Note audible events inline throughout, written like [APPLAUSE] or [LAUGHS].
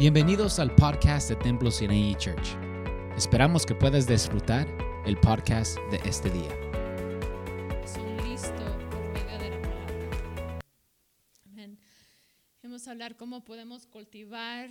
Bienvenidos al podcast de Templo Sinai Church. Esperamos que puedas disfrutar el podcast de este día. son listos por medio de la palabra. Amén. Vamos a hablar cómo podemos cultivar.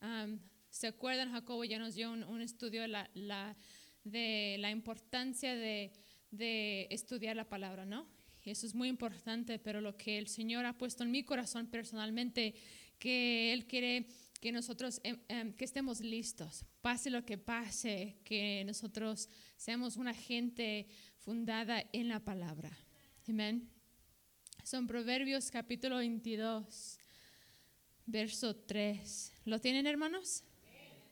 am, ¿Se acuerdan? Jacobo ya nos dio un, un estudio de la, la- de la importancia de, de estudiar la palabra, ¿no? Y eso es muy importante, pero lo que el Señor ha puesto en mi corazón personalmente, que Él quiere que nosotros em, que estemos listos, pase lo que pase, que nosotros seamos una gente fundada en la palabra. Amén. Son Proverbios capítulo 22, verso 3. ¿Lo tienen, hermanos?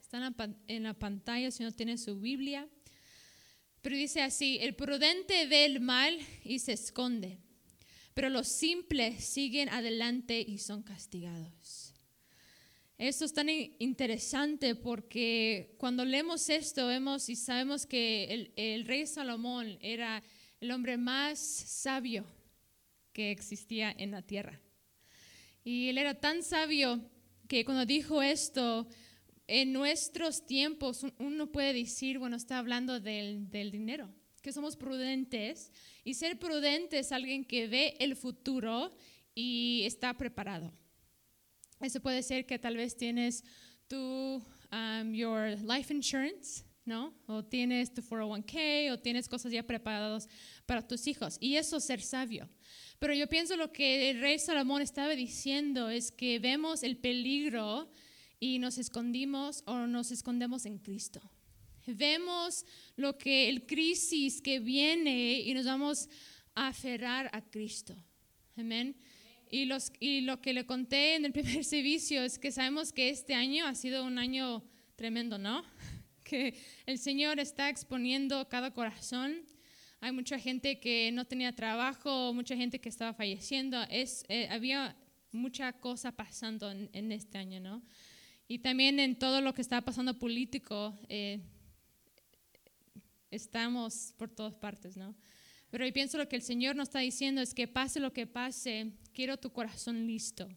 Están en la pantalla si no tienen su Biblia. Pero dice así, el prudente ve el mal y se esconde, pero los simples siguen adelante y son castigados. Esto es tan in- interesante porque cuando leemos esto vemos y sabemos que el, el rey Salomón era el hombre más sabio que existía en la tierra. Y él era tan sabio que cuando dijo esto, en nuestros tiempos un- uno puede decir, bueno, está hablando del, del dinero, que somos prudentes. Y ser prudente es alguien que ve el futuro y está preparado. Eso puede ser que tal vez tienes tu um, your life insurance, ¿no? O tienes tu 401k o tienes cosas ya preparadas para tus hijos. Y eso es ser sabio. Pero yo pienso lo que el rey Salomón estaba diciendo es que vemos el peligro y nos escondimos o nos escondemos en Cristo. Vemos lo que el crisis que viene y nos vamos a aferrar a Cristo. Amén. Y, los, y lo que le conté en el [LAUGHS] primer servicio es que sabemos que este año ha sido un año tremendo, ¿no? [LAUGHS] Que el Señor está exponiendo cada corazón. Hay mucha gente que no tenía trabajo, mucha gente que estaba falleciendo. Es, eh, había mucha cosa pasando en, en este año, ¿no? Y también en todo lo que está pasando político, eh, estamos por todas partes, ¿no? Pero yo pienso lo que el Señor nos está diciendo es que pase lo que pase, quiero tu corazón listo,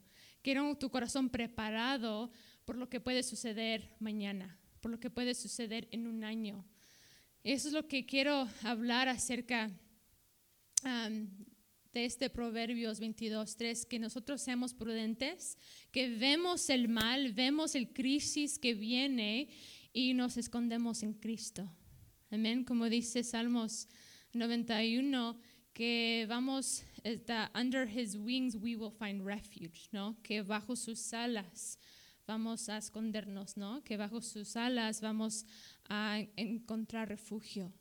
quiero tu corazón preparado por lo que puede suceder mañana, por lo que puede suceder en un año. Eso es lo que quiero hablar acerca de este Proverbios 22.3, que nosotros seamos prudentes, que vemos el mal, vemos el crisis que viene y nos escondemos en Cristo. Amén, como dice Salmos 91, que vamos, está, under his wings we will find refuge, ¿no? Que bajo sus alas vamos a escondernos, ¿no? Que bajo sus alas vamos a encontrar refugio.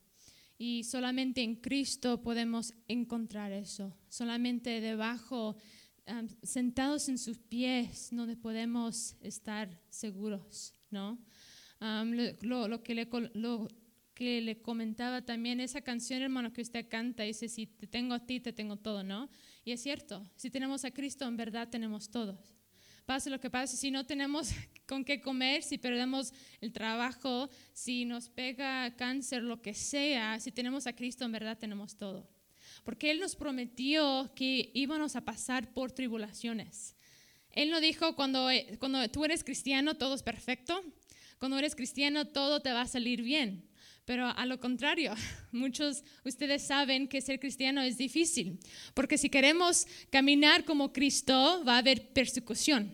Y solamente en Cristo podemos encontrar eso. Solamente debajo, sentados en sus pies, donde podemos estar seguros, ¿no? Lo, lo- que le, lo que le comentaba también, esa canción, hermano, que usted canta, dice, si te tengo a ti, te tengo todo, ¿no? Y es cierto, si tenemos a Cristo, en verdad tenemos todos. Pase lo que pase, si no tenemos [LAUGHS] con qué comer, si perdemos el trabajo, si nos pega cáncer, lo que sea, si tenemos a Cristo, en verdad tenemos todo. Porque Él nos prometió que íbamos a pasar por tribulaciones. Él no dijo, cuando, eh, cuando tú eres cristiano, todo es perfecto. Cuando eres cristiano, todo te va a salir bien. Pero a lo contrario, [LAUGHS] muchos ustedes saben que ser cristiano es difícil, porque si queremos caminar como Cristo, va a haber persecución.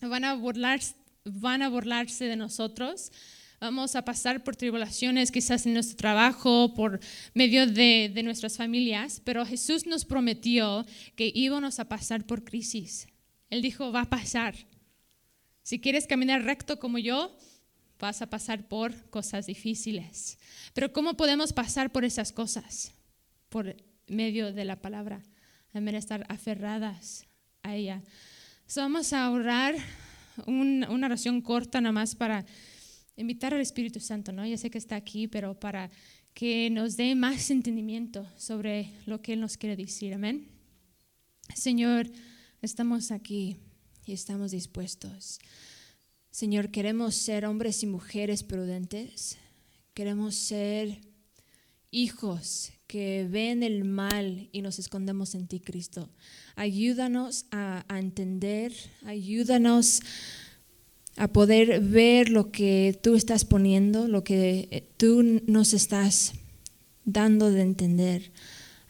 Van a, burlar, van a burlarse de nosotros, vamos a pasar por tribulaciones quizás en nuestro trabajo, por medio de, de nuestras familias, pero Jesús nos prometió que íbamos a pasar por crisis. Él dijo, va a pasar. Si quieres caminar recto como yo, vas a pasar por cosas difíciles. Pero ¿cómo podemos pasar por esas cosas? Por medio de la palabra. Amén, estar aferradas a ella. So, vamos a orar un- una oración corta nada más para invitar al Espíritu Santo, ¿no? Ya sé que está aquí, pero para que nos dé más entendimiento sobre lo que Él nos quiere decir. Amén. Señor, estamos aquí y estamos dispuestos. Señor, queremos ser hombres y mujeres prudentes. Queremos ser hijos que ven el mal y nos escondemos en ti, Cristo. Ayúdanos a, entender, ayúdanos a poder ver lo que tú estás poniendo, lo que eh, tú nos estás dando de entender.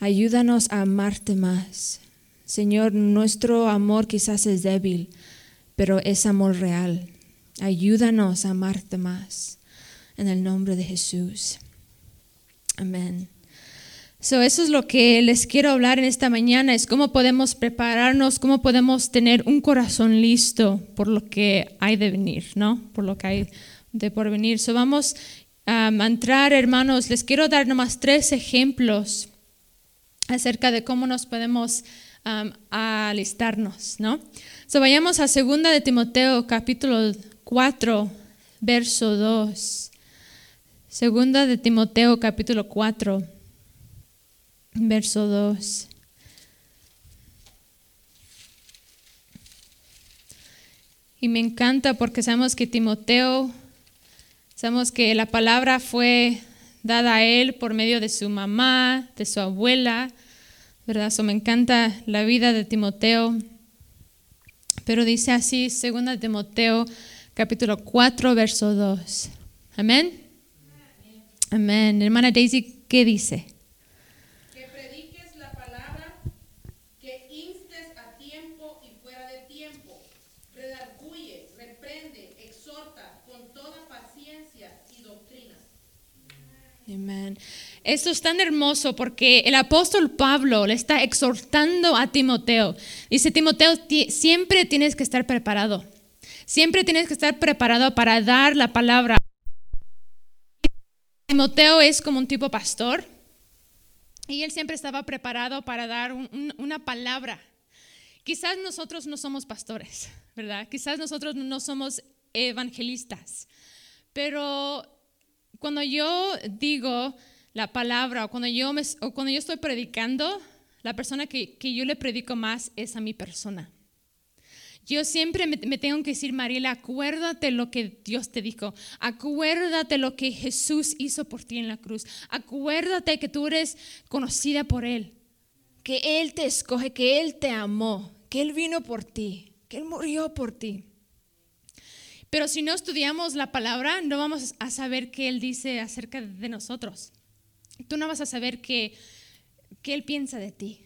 Ayúdanos a amarte más. Señor, nuestro amor quizás es débil, pero es amor real. Ayúdanos a amarte más. En el nombre de Jesús. Amén. So, eso es lo que les quiero hablar en esta mañana, es cómo podemos prepararnos, cómo podemos tener un corazón listo por lo que hay de venir, ¿no? Por lo que hay de por venir. So, vamos um, a entrar, hermanos, les quiero dar nomás tres ejemplos acerca de cómo nos podemos um, alistarnos, ¿no? So, vayamos a segunda de Timoteo, capítulo 4, verso 2. Segunda de Timoteo, capítulo 4 verso 2. Y me encanta porque sabemos que Timoteo, sabemos que la palabra fue dada a él por medio de su mamá, de su abuela, ¿verdad? Me encanta la vida de Timoteo. Pero dice así, segunda Timoteo, capítulo 4, verso 2. Amén. Amén. Hermana Daisy, ¿qué dice? Amén. Esto es tan hermoso porque el apóstol Pablo le está exhortando a Timoteo. Dice, Timoteo, siempre tienes que estar preparado. Siempre tienes que estar preparado para dar la palabra. Timoteo es como un tipo pastor y él siempre estaba preparado para dar una palabra. Quizás nosotros no somos pastores, ¿verdad? Quizás nosotros no somos evangelistas, pero cuando yo digo la palabra o cuando yo, o cuando yo estoy predicando, la persona que, que, yo le predico más es a mi persona. Yo siempre me, tengo que decir, Mariela, acuérdate lo que Dios te dijo. Acuérdate lo que Jesús hizo por ti en la cruz. Acuérdate que tú eres conocida por Él. Que Él te escoge, que Él te amó, que Él vino por ti, que Él murió por ti. Pero si no estudiamos la palabra, no vamos a saber qué Él dice acerca de nosotros. Tú no vas a saber qué, qué Él piensa de ti.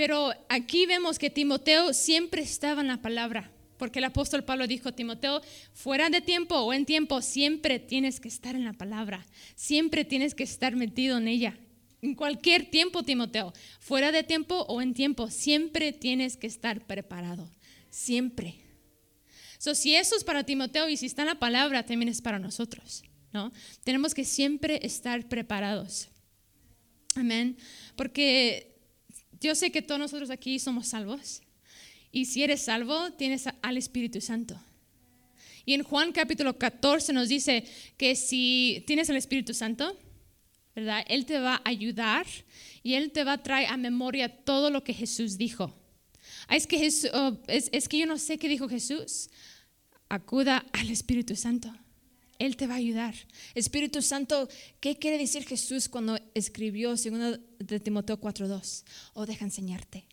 Pero aquí vemos que Timoteo siempre estaba en la palabra, porque el apóstol Pablo dijo, Timoteo, fuera de tiempo o en tiempo, siempre tienes que estar en la palabra, siempre tienes que estar metido en ella. En cualquier tiempo, Timoteo, fuera de tiempo o en tiempo, siempre tienes que estar preparado, siempre. So, si eso es para Timoteo y si está en la palabra, también es para nosotros. ¿no? Tenemos que siempre estar preparados. Amén. Porque yo sé que todos nosotros aquí somos salvos. Y si eres salvo, tienes al Espíritu Santo. Y en Juan capítulo 14 nos dice que si tienes el Espíritu Santo, ¿verdad? Él te va a ayudar y Él te va a traer a memoria todo lo que Jesús dijo. Ah, es, que oh, es, es que yo no sé qué dijo Jesús acuda al Espíritu Santo. Él te va a ayudar. Espíritu Santo, ¿qué quiere decir Jesús cuando escribió 2 de Timoteo 4.2? Oh, deja enseñarte.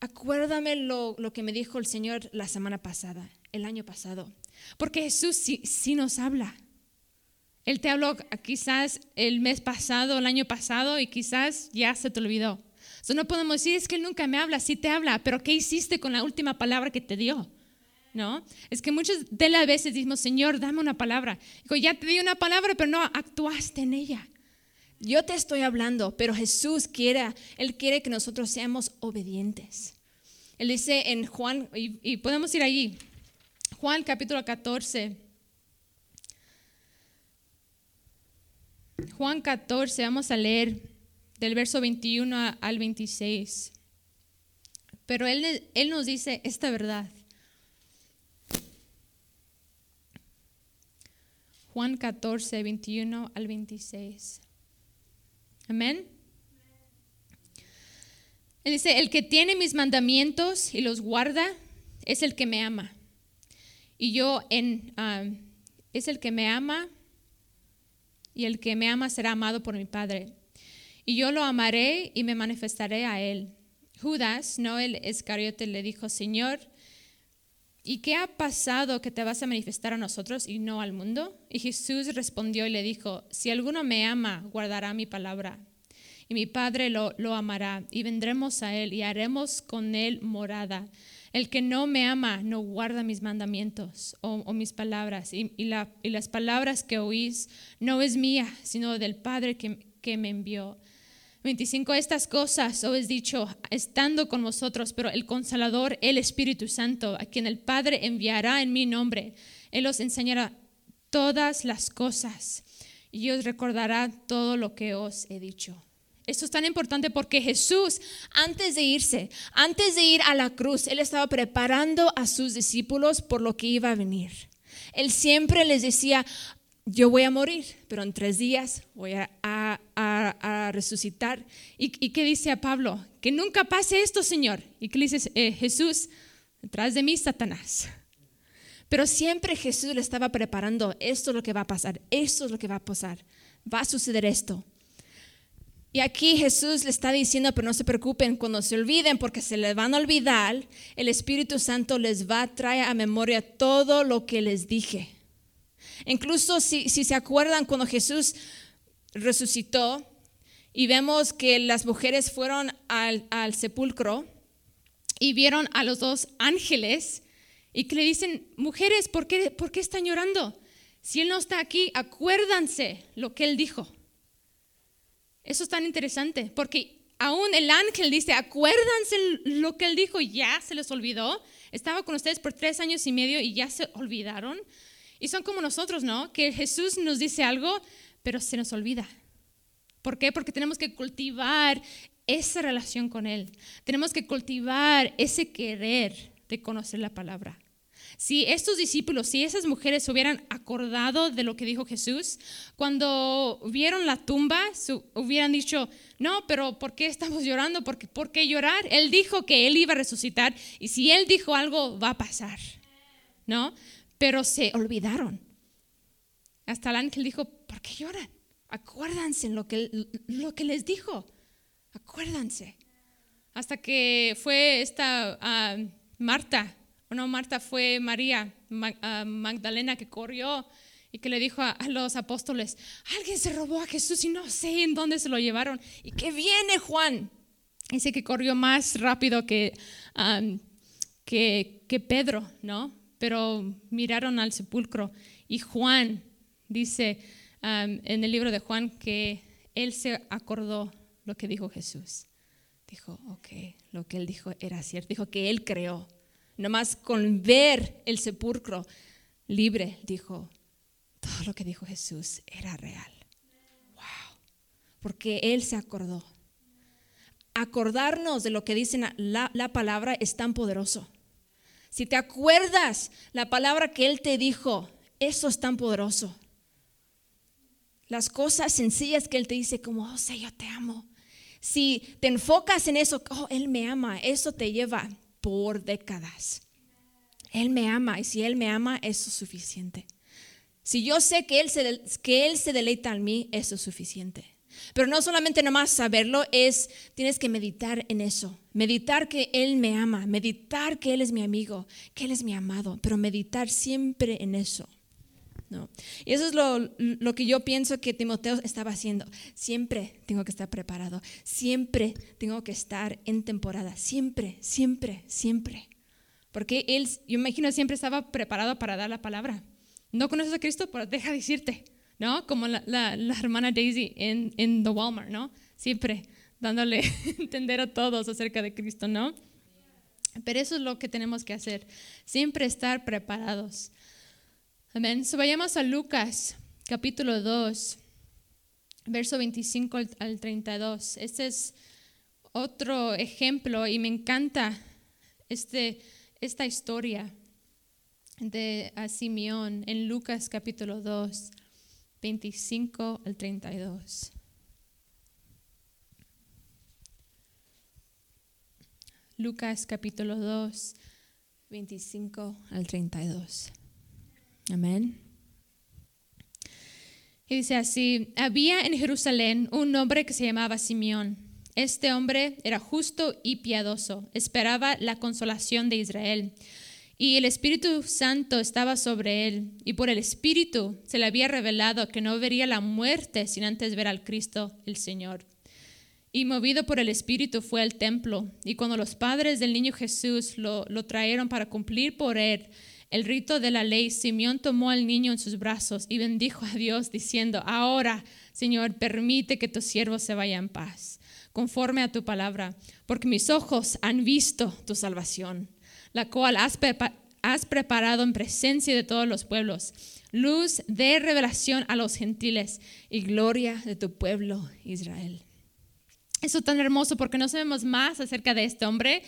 Acuérdame lo, lo, que me dijo el Señor la semana pasada, el año pasado. Porque Jesús sí, sí nos habla. Él te habló quizás el mes pasado, el año pasado, y quizás ya se te olvidó. So, no podemos decir, es que Él nunca me habla, sí te habla, pero ¿qué hiciste con la última palabra que te dio? ¿No? Es que muchas de las veces decimos, Señor, dame una palabra. Digo, ya te di una palabra, pero no actuaste en ella. Yo te estoy hablando, pero Jesús quiere, Él quiere que nosotros seamos obedientes. Él dice en Juan, y, y podemos ir allí, Juan capítulo 14. Juan 14, vamos a leer del verso 21 al 26. Pero él, él nos dice esta verdad. Juan 14, 21 al 26. Amén. Él dice, el que tiene mis mandamientos y los guarda es el que me ama. Y yo en, ah, es el que me ama y el que me ama será amado por mi Padre. Y yo lo amaré y me manifestaré a él. Judas, no el le dijo, Señor, ¿y qué ha pasado que te vas a manifestar a nosotros y no al mundo? Y Jesús respondió y le dijo, si alguno me ama, guardará mi palabra. Y mi Padre lo, lo amará, y vendremos a él y haremos con él morada. El que no me ama no guarda mis mandamientos o, o mis palabras. Y, y la- y las palabras que oís no es mía, sino del Padre que, que me envió. 25. Estas cosas os he dicho estando con vosotros, pero el Consolador, el Espíritu Santo, a quien el Padre enviará en mi nombre, Él os enseñará todas las cosas y os recordará todo lo que os he dicho. Esto es tan importante porque Jesús, antes de irse, antes de ir a la cruz, Él estaba preparando a sus discípulos por lo que iba a venir. Él siempre les decía, yo voy a morir, pero en tres días voy a, resucitar. ¿Y, y qué dice a Pablo? Que nunca pase esto, Señor. ¿Y qué le dice eh, Jesús? Detrás de mí, Satanás. Pero siempre Jesús le estaba preparando, esto es lo que va a pasar, esto es lo que va a pasar, va a suceder esto. Y aquí Jesús le está diciendo, pero no se preocupen cuando se olviden, porque se les van a olvidar, el Espíritu Santo les va a traer a memoria todo lo que les dije. Incluso si, si se acuerdan cuando Jesús resucitó y vemos que las mujeres fueron al, al sepulcro y vieron a los dos ángeles y que le dicen, mujeres, ¿por qué, ¿por qué están llorando? Si Él no está aquí, acuérdanse lo que Él dijo. Eso es tan interesante, porque aún el ángel dice, acuérdense lo que él dijo, ya se les olvidó. Estaba con ustedes por tres años y medio y ya se olvidaron. Y son como nosotros, ¿no? Que Jesús nos dice algo, pero se nos olvida. ¿Por qué? Porque tenemos que cultivar esa relación con Él. Tenemos que cultivar ese querer de conocer la palabra. Si estos discípulos, si esas mujeres se hubieran acordado de lo que dijo Jesús, cuando vieron la tumba, hubieran dicho, no, pero ¿por qué estamos llorando? ¿Por qué, por qué llorar? Él dijo que Él iba a resucitar y si Él dijo algo, va a pasar, ¿no? Pero se olvidaron. Hasta el ángel dijo, ¿por qué lloran? Acuérdense lo que, lo que les dijo. Acuérdense. Hasta que fue esta ah, Marta, o no Marta, fue María Ma- ah, Magdalena que corrió y que le dijo a, los apóstoles, alguien se robó a Jesús y no sé en dónde se lo llevaron. Y que viene Juan. Dice que corrió más rápido que, ah, que Pedro, ¿no? Pero miraron al sepulcro y Juan dice um, en el libro de Juan que él se acordó lo que dijo Jesús. Dijo, ok, lo que él dijo era cierto. Dijo que él creó. Nomás con ver el sepulcro libre, dijo, todo lo que dijo Jesús era real. Wow. Porque él se acordó. Acordarnos de lo que dice la, la palabra es tan poderoso. Si te acuerdas la palabra que Él te dijo, eso es tan poderoso. Las cosas sencillas que Él te dice, como, oh, sé, yo te amo. Si te enfocas en eso, oh, Él me ama, eso te lleva por décadas. Él me ama y si Él me ama, eso es suficiente. Si yo sé que Él se, que él se deleita en mí, eso es suficiente. Pero no solamente nomás saberlo, es tienes que meditar en eso. Meditar que Él me ama, meditar que Él es mi amigo, que Él es mi amado, pero meditar siempre en eso. ¿no? Y eso es lo, lo que yo pienso que Timoteo estaba haciendo. Siempre tengo que estar preparado, siempre tengo que estar en temporada, siempre, siempre, siempre. Porque Él, yo imagino, siempre estaba preparado para dar la palabra. No conoces a Cristo, pero deja decirte. ¿No? Como la, la, la hermana Daisy en, en The Walmart, ¿no? Siempre dándole [LAUGHS] entender a todos acerca de Cristo, ¿no? Pero eso es lo que tenemos que hacer, siempre estar preparados. Amén. So, vayamos a Lucas, capítulo 2, verso 25 al, al 32. Este es otro ejemplo y me encanta este, esta historia de a Simeón en Lucas capítulo 2. 25 al 32. Lucas capítulo 2, 25 al 32. Amén. Y dice así, había en Jerusalén un hombre que se llamaba Simeón. Este hombre era justo y piadoso, esperaba la consolación de Israel Y el Espíritu Santo estaba sobre él, y por el Espíritu se le había revelado que no vería la muerte sin antes ver al Cristo, el Señor. Y movido por el Espíritu fue al templo, y cuando los padres del niño Jesús lo, lo trajeron para cumplir por él el rito de la ley, Simeón tomó al niño en sus brazos y bendijo a Dios, diciendo, ahora, Señor, permite que tu siervo se vaya en paz, conforme a tu palabra, porque mis ojos han visto tu salvación la cual has, preparado en presencia de todos los pueblos, luz de revelación a los gentiles y gloria de tu pueblo Israel. Eso es tan hermoso porque no sabemos más acerca de este hombre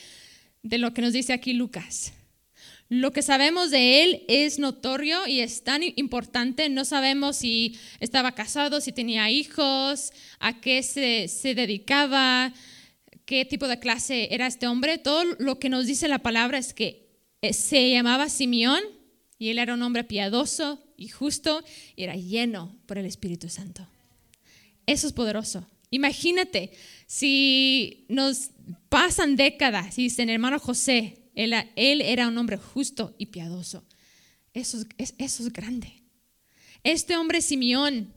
de lo que nos dice aquí Lucas. Lo que sabemos de él es notorio y es tan importante. No sabemos si estaba casado, si tenía hijos, a qué se, se dedicaba, qué tipo de clase era este hombre. Todo lo que nos dice la palabra es que eh, se llamaba Simeón y él era un hombre piadoso y justo y era lleno por el Espíritu Santo. Eso es poderoso. Imagínate si nos pasan décadas y dicen, hermano José, él, era un hombre justo y piadoso. Eso es, eso es grande. Este hombre Simeón,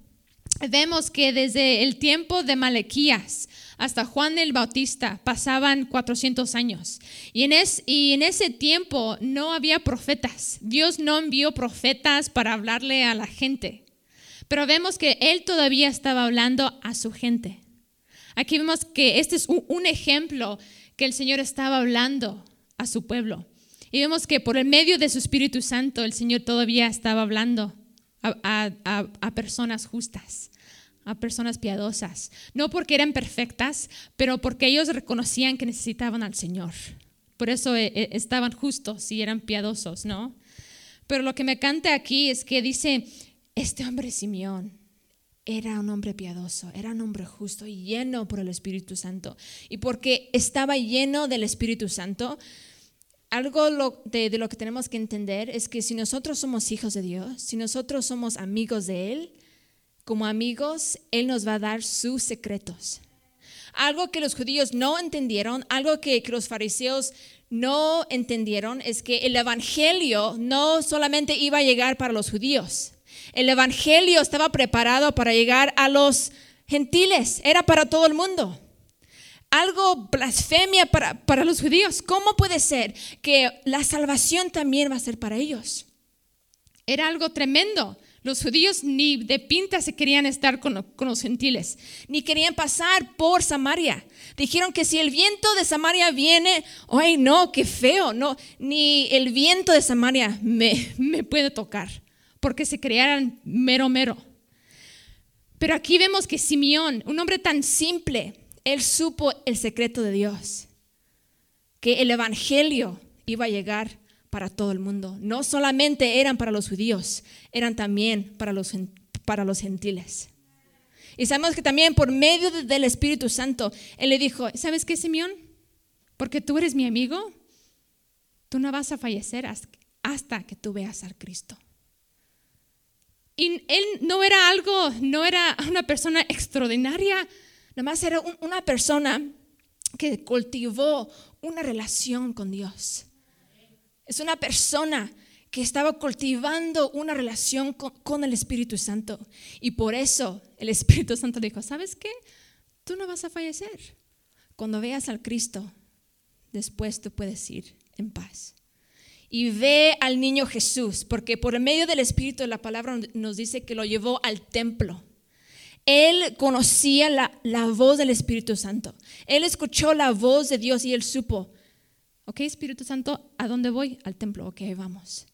vemos que desde el tiempo de Malequías, hasta Juan el Bautista pasaban 400 años. Y en, ese tiempo no había profetas. Dios no envió profetas para hablarle a la gente. Pero vemos que Él todavía estaba hablando a su gente. Aquí vemos que este es un, ejemplo que el Señor estaba hablando a su pueblo. Y vemos que por el medio de su Espíritu Santo el Señor todavía estaba hablando a personas justas a personas piadosas, no porque eran perfectas, pero porque ellos reconocían que necesitaban al Señor. Por eso eh, eh, estaban justos y eran piadosos, ¿no? Pero lo que me canta aquí es que dice, este hombre Simeón era un hombre piadoso, era un hombre justo y lleno por el Espíritu Santo. Y porque estaba lleno del Espíritu Santo, algo de, de, lo que tenemos que entender es que si nosotros somos hijos de Dios, si nosotros somos amigos de Él, como amigos, Él nos va a dar sus secretos. Algo que los judíos no entendieron, algo que, los fariseos no entendieron, es que el Evangelio no solamente iba a llegar para los judíos. El Evangelio estaba preparado para llegar a los gentiles, era para todo el mundo. Algo blasfemia para, para los judíos. ¿Cómo puede ser que la salvación también va a ser para ellos? Era algo tremendo. Los judíos ni de pinta se querían estar con, los gentiles, ni querían pasar por Samaria. Dijeron que si el viento de Samaria viene, ay no, qué feo, no, ni el viento de Samaria me, [LAUGHS] me puede tocar, porque se crearan mero mero. Pero aquí vemos que Simeón, un hombre tan simple, él supo el secreto de Dios, que el Evangelio iba a llegar para todo el mundo. No solamente eran para los judíos, eran también para los, para los gentiles. Y sabemos que también por medio del Espíritu Santo, Él le dijo, ¿sabes qué, Simeón? Porque tú eres mi amigo, tú no vas a fallecer hasta que tú veas al Cristo. Y él no era algo, no era una persona extraordinaria, nada más era una persona que cultivó una relación con Dios. Es una persona que estaba cultivando una relación con, el Espíritu Santo. Y por eso el Espíritu Santo dijo, ¿sabes qué? Tú no vas a fallecer. Cuando veas al Cristo, después tú puedes ir en paz. Y ve al niño Jesús, porque por medio del Espíritu la palabra nos dice que lo llevó al templo. Él conocía la voz del Espíritu Santo. Él escuchó la voz de Dios y él supo, Ok, Espíritu Santo, ¿a dónde voy? Al templo. Ok, vamos.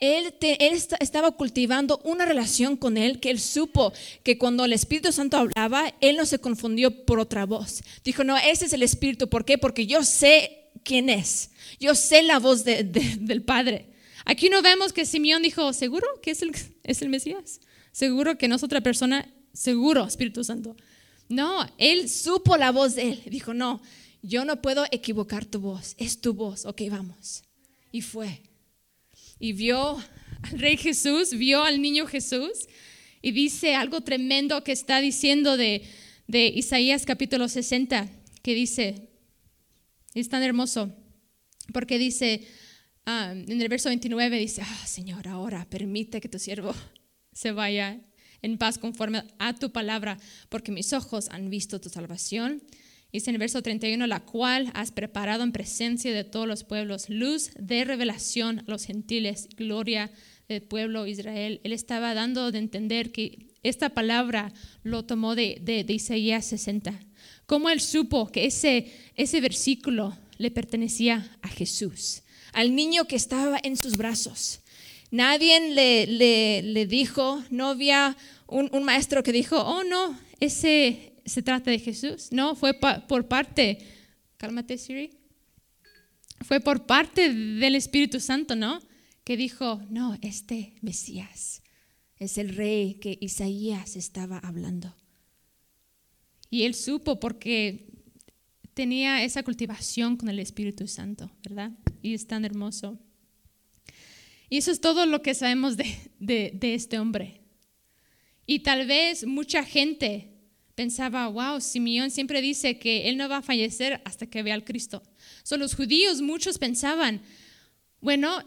Él, él, estaba cultivando una relación con Él que Él supo que cuando el Espíritu Santo hablaba, Él no se confundió por otra voz. Dijo, no, ese es el Espíritu. ¿Por qué? Porque yo sé quién es. Yo sé la voz del Padre. Aquí no vemos que Simeón dijo, ¿seguro que es el Mesías? ¿Seguro que no es otra persona? Seguro, Espíritu Santo. No, Él supo la voz de Él. Dijo, no, yo no puedo equivocar tu voz, es tu voz, ok, vamos. Y fue. Y vio al rey Jesús, vio al niño Jesús y dice algo tremendo que está diciendo de, de Isaías capítulo 60, que dice, es tan hermoso, porque dice, ah, en el verso 29 dice, ah, Señor, ahora permite que tu siervo se vaya en paz conforme a tu palabra, porque mis ojos han visto tu salvación. Dice en el verso 31, la cual has preparado en presencia de todos los pueblos, luz de revelación a los gentiles, gloria del pueblo Israel. Él estaba dando de entender que esta palabra lo tomó de, de, Isaías 60. Cómo él supo que ese, ese versículo le pertenecía a Jesús, al niño que estaba en sus brazos. Nadie le, le, le dijo, no había un, un, maestro que dijo, oh no, ese se trata de Jesús. No, fue por parte, cálmate Siri, fue por parte del Espíritu Santo, ¿no? Que dijo, no, este Mesías es el rey que Isaías estaba hablando. Y él supo porque tenía esa cultivación con el Espíritu Santo, ¿verdad? Y es tan hermoso. Y eso es todo lo que sabemos de, de este hombre. Y tal vez mucha gente pensaba, wow, Simeón siempre dice que él no va a fallecer hasta que vea al Cristo. So, los judíos, muchos pensaban, bueno,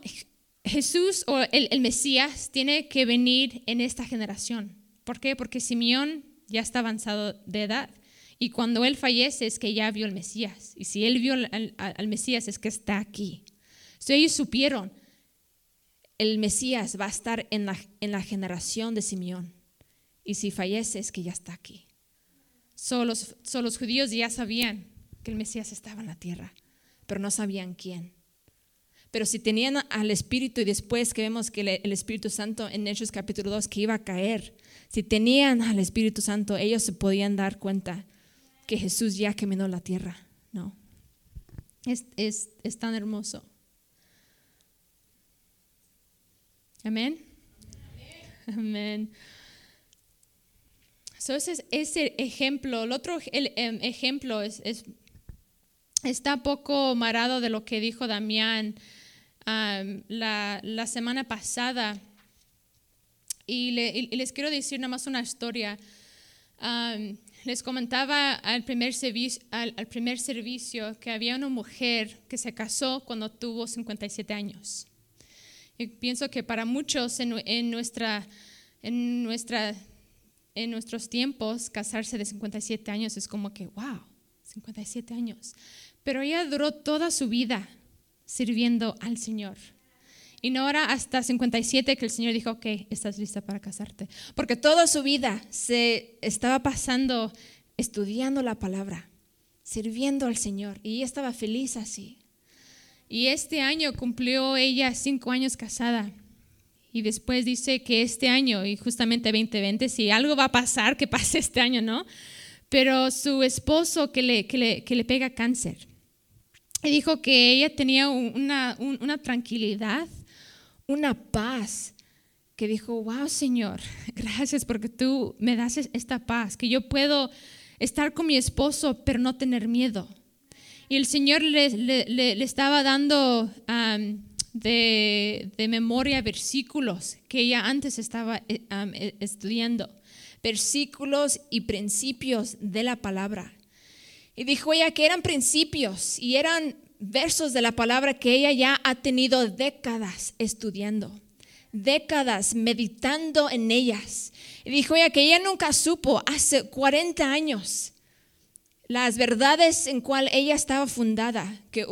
Jesús o el, Mesías tiene que venir en esta generación. ¿Por qué? Porque Simeón ya está avanzado de edad. Y cuando él fallece es que ya vio al Mesías. Y si él vio al Mesías es que está aquí. So, ellos supieron, el Mesías va a estar en la, en la generación de Simeón. Y si fallece es que ya está aquí. So, los, so, los judíos ya sabían que el Mesías estaba en la tierra, pero no sabían quién. Pero si tenían al Espíritu y después que vemos que el Espíritu Santo en Hechos capítulo 2 que iba a caer, si tenían al Espíritu Santo, ellos se podían dar cuenta que Jesús ya caminó la tierra. No. Es, es, es tan hermoso. Amén. Amén. So ese es ejemplo. El otro el, el ejemplo es, es, está poco marado de lo que dijo Damián um, la, la, semana pasada. Y, le, y, les quiero decir nada más una historia. Um, les comentaba al primer, servicio, al, al primer servicio que había una mujer que se casó cuando tuvo 57 años. Y pienso que para muchos en, en nuestra, en nuestra en nuestros tiempos, casarse de 57 años es como que, wow, 57 años. Pero ella duró toda su vida sirviendo al Señor. Y no era hasta 57 que el Señor dijo, ok, estás lista para casarte. Porque toda su vida se estaba pasando estudiando la palabra, sirviendo al Señor. Y ella estaba feliz así. Y este año cumplió ella cinco años casada. Y después dice que este año, y justamente 2020, si algo va a pasar, que pase este año, ¿no? Pero su esposo que le, que le, que le pega cáncer. Y dijo que ella tenía una, una tranquilidad, una paz, que dijo, wow Señor, [LAUGHS] gracias porque tú me das esta paz, que yo puedo estar con mi esposo pero no tener miedo. Y el Señor le, le, le estaba dando... Um, de, de, memoria versículos que ella antes estaba um, estudiando, versículos y principios de la palabra. Y dijo ella que eran principios y eran versos de la palabra que ella ya ha tenido décadas estudiando, décadas meditando en ellas. Y dijo ella que ella nunca supo hace 40 años las verdades en cual ella estaba fundada, que